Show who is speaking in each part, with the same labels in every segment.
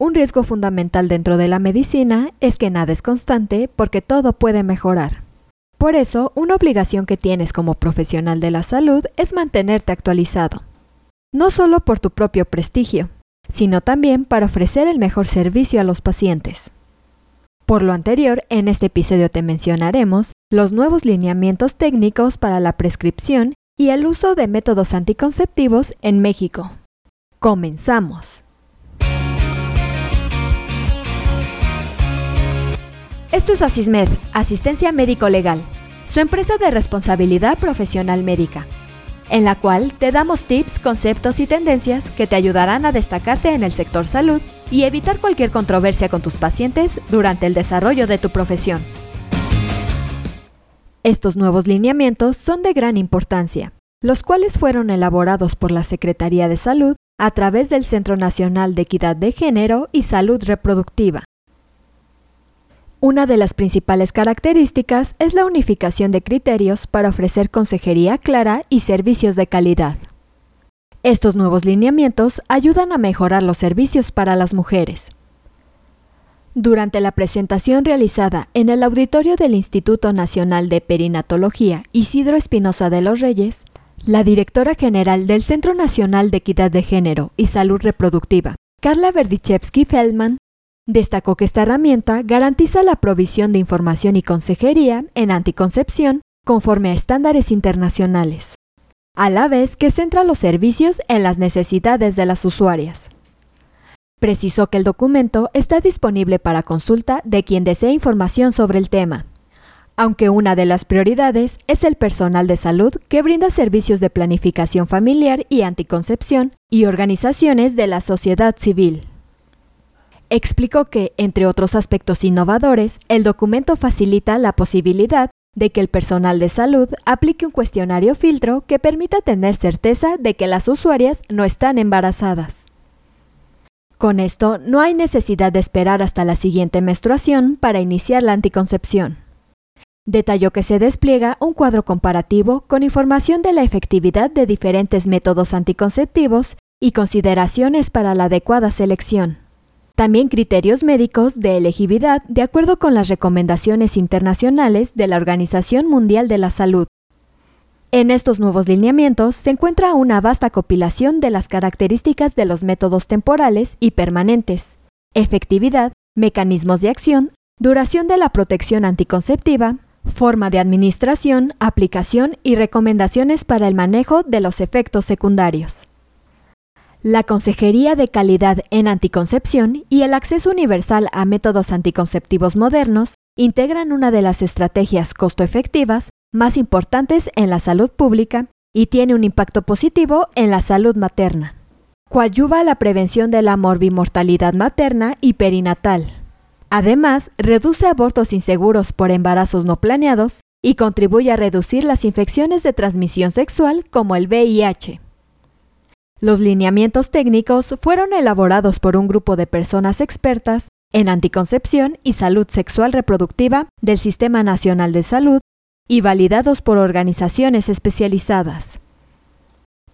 Speaker 1: Un riesgo fundamental dentro de la medicina es que nada es constante porque todo puede mejorar. Por eso, una obligación que tienes como profesional de la salud es mantenerte actualizado. No solo por tu propio prestigio, sino también para ofrecer el mejor servicio a los pacientes. Por lo anterior, en este episodio te mencionaremos los nuevos lineamientos técnicos para la prescripción y el uso de métodos anticonceptivos en México. Comenzamos. Esto es Asismed, Asistencia Médico Legal, su empresa de responsabilidad profesional médica, en la cual te damos tips, conceptos y tendencias que te ayudarán a destacarte en el sector salud y evitar cualquier controversia con tus pacientes durante el desarrollo de tu profesión. Estos nuevos lineamientos son de gran importancia, los cuales fueron elaborados por la Secretaría de Salud a través del Centro Nacional de Equidad de Género y Salud Reproductiva, una de las principales características es la unificación de criterios para ofrecer consejería clara y servicios de calidad. Estos nuevos lineamientos ayudan a mejorar los servicios para las mujeres. Durante la presentación realizada en el auditorio del Instituto Nacional de Perinatología Isidro Espinosa de los Reyes, la directora general del Centro Nacional de Equidad de Género y Salud Reproductiva, Carla Verdichevsky Feldman, Destacó que esta herramienta garantiza la provisión de información y consejería en anticoncepción conforme a estándares internacionales, a la vez que centra los servicios en las necesidades de las usuarias. Precisó que el documento está disponible para consulta de quien desee información sobre el tema, aunque una de las prioridades es el personal de salud que brinda servicios de planificación familiar y anticoncepción y organizaciones de la sociedad civil. Explicó que, entre otros aspectos innovadores, el documento facilita la posibilidad de que el personal de salud aplique un cuestionario filtro que permita tener certeza de que las usuarias no están embarazadas. Con esto, no hay necesidad de esperar hasta la siguiente menstruación para iniciar la anticoncepción. Detalló que se despliega un cuadro comparativo con información de la efectividad de diferentes métodos anticonceptivos y consideraciones para la adecuada selección. También criterios médicos de elegibilidad de acuerdo con las recomendaciones internacionales de la Organización Mundial de la Salud. En estos nuevos lineamientos se encuentra una vasta compilación de las características de los métodos temporales y permanentes, efectividad, mecanismos de acción, duración de la protección anticonceptiva, forma de administración, aplicación y recomendaciones para el manejo de los efectos secundarios. La Consejería de Calidad en Anticoncepción y el acceso universal a métodos anticonceptivos modernos integran una de las estrategias costo-efectivas más importantes en la salud pública y tiene un impacto positivo en la salud materna. Coadyuva la prevención de la morbimortalidad materna y perinatal. Además, reduce abortos inseguros por embarazos no planeados y contribuye a reducir las infecciones de transmisión sexual como el VIH. Los lineamientos técnicos fueron elaborados por un grupo de personas expertas en anticoncepción y salud sexual reproductiva del Sistema Nacional de Salud y validados por organizaciones especializadas.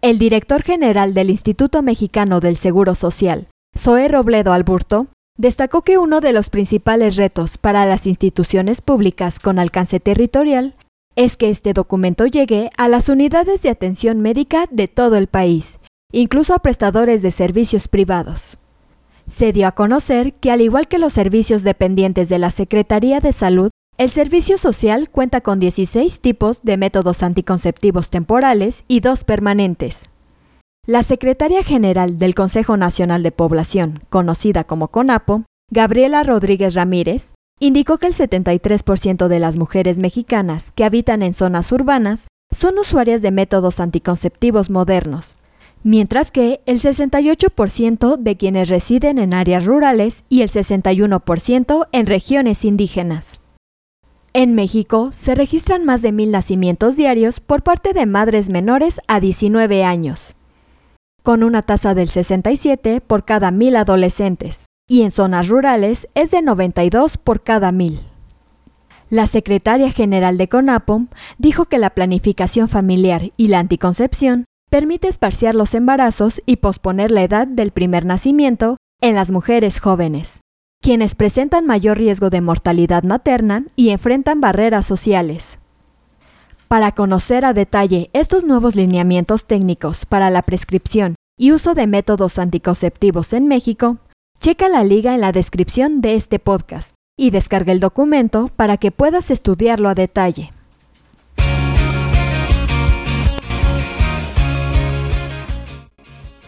Speaker 1: El director general del Instituto Mexicano del Seguro Social, Zoe Robledo Alburto, destacó que uno de los principales retos para las instituciones públicas con alcance territorial es que este documento llegue a las unidades de atención médica de todo el país incluso a prestadores de servicios privados. Se dio a conocer que al igual que los servicios dependientes de la Secretaría de Salud, el Servicio Social cuenta con 16 tipos de métodos anticonceptivos temporales y dos permanentes. La Secretaria General del Consejo Nacional de Población, conocida como CONAPO, Gabriela Rodríguez Ramírez, indicó que el 73% de las mujeres mexicanas que habitan en zonas urbanas son usuarias de métodos anticonceptivos modernos, mientras que el 68% de quienes residen en áreas rurales y el 61% en regiones indígenas. En México se registran más de mil nacimientos diarios por parte de madres menores a 19 años, con una tasa del 67 por cada mil adolescentes, y en zonas rurales es de 92 por cada mil. La secretaria general de CONAPOM dijo que la planificación familiar y la anticoncepción permite esparciar los embarazos y posponer la edad del primer nacimiento en las mujeres jóvenes, quienes presentan mayor riesgo de mortalidad materna y enfrentan barreras sociales. Para conocer a detalle estos nuevos lineamientos técnicos para la prescripción y uso de métodos anticonceptivos en México, checa la liga en la descripción de este podcast y descarga el documento para que puedas estudiarlo a detalle.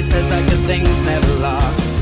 Speaker 2: Says that good things never last.